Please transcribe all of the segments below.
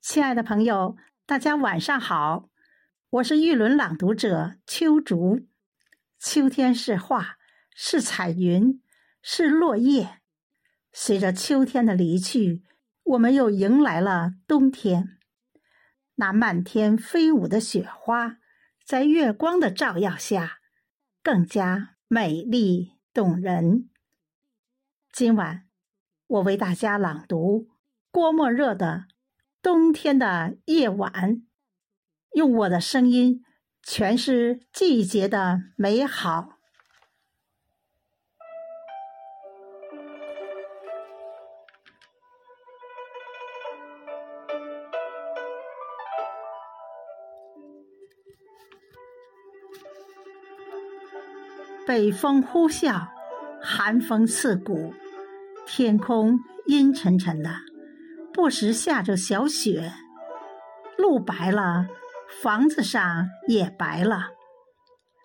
亲爱的朋友，大家晚上好，我是玉轮朗读者秋竹。秋天是画，是彩云，是落叶。随着秋天的离去，我们又迎来了冬天。那漫天飞舞的雪花，在月光的照耀下，更加美丽动人。今晚，我为大家朗读郭沫若的。冬天的夜晚，用我的声音诠释季节的美好。北风呼啸，寒风刺骨，天空阴沉沉的。不时下着小雪，路白了，房子上也白了，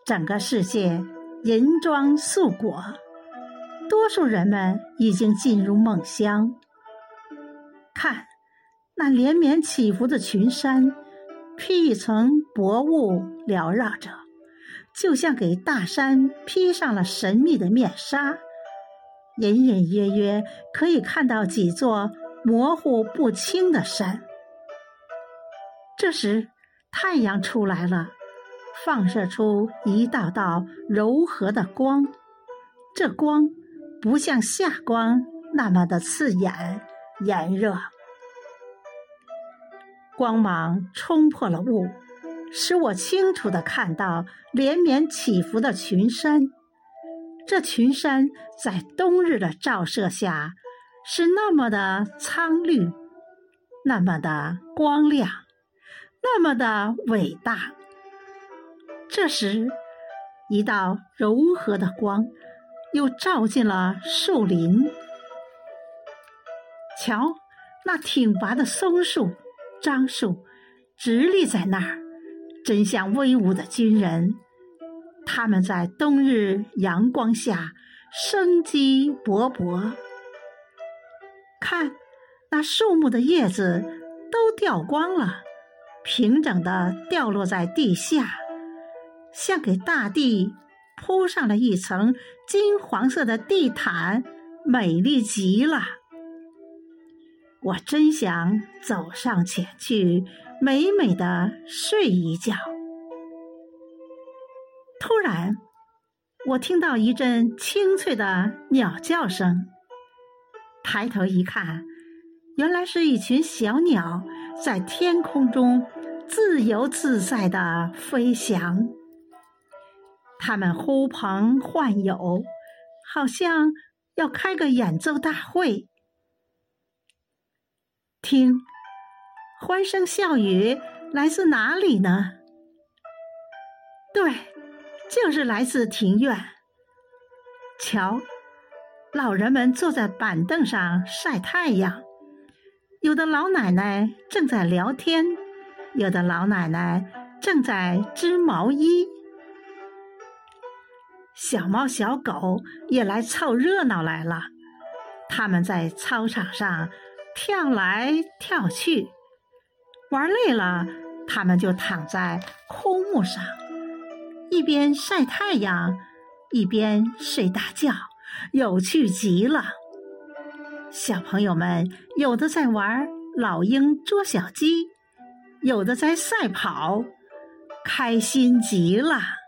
整个世界银装素裹，多数人们已经进入梦乡。看，那连绵起伏的群山，披一层薄雾缭绕着，就像给大山披上了神秘的面纱，隐隐约约可以看到几座。模糊不清的山。这时，太阳出来了，放射出一道道柔和的光。这光不像夏光那么的刺眼炎热，光芒冲破了雾，使我清楚的看到连绵起伏的群山。这群山在冬日的照射下。是那么的苍绿，那么的光亮，那么的伟大。这时，一道柔和的光又照进了树林。瞧，那挺拔的松树、樟树直立在那儿，真像威武的军人。他们在冬日阳光下生机勃勃。看，那树木的叶子都掉光了，平整的掉落在地下，像给大地铺上了一层金黄色的地毯，美丽极了。我真想走上前去，美美的睡一觉。突然，我听到一阵清脆的鸟叫声。抬头一看，原来是一群小鸟在天空中自由自在的飞翔。它们呼朋唤友，好像要开个演奏大会。听，欢声笑语来自哪里呢？对，就是来自庭院。瞧。老人们坐在板凳上晒太阳，有的老奶奶正在聊天，有的老奶奶正在织毛衣。小猫小狗也来凑热闹来了，他们在操场上跳来跳去，玩累了，他们就躺在枯木上，一边晒太阳，一边睡大觉。有趣极了。小朋友们有的在玩老鹰捉小鸡有的在赛跑开心极了。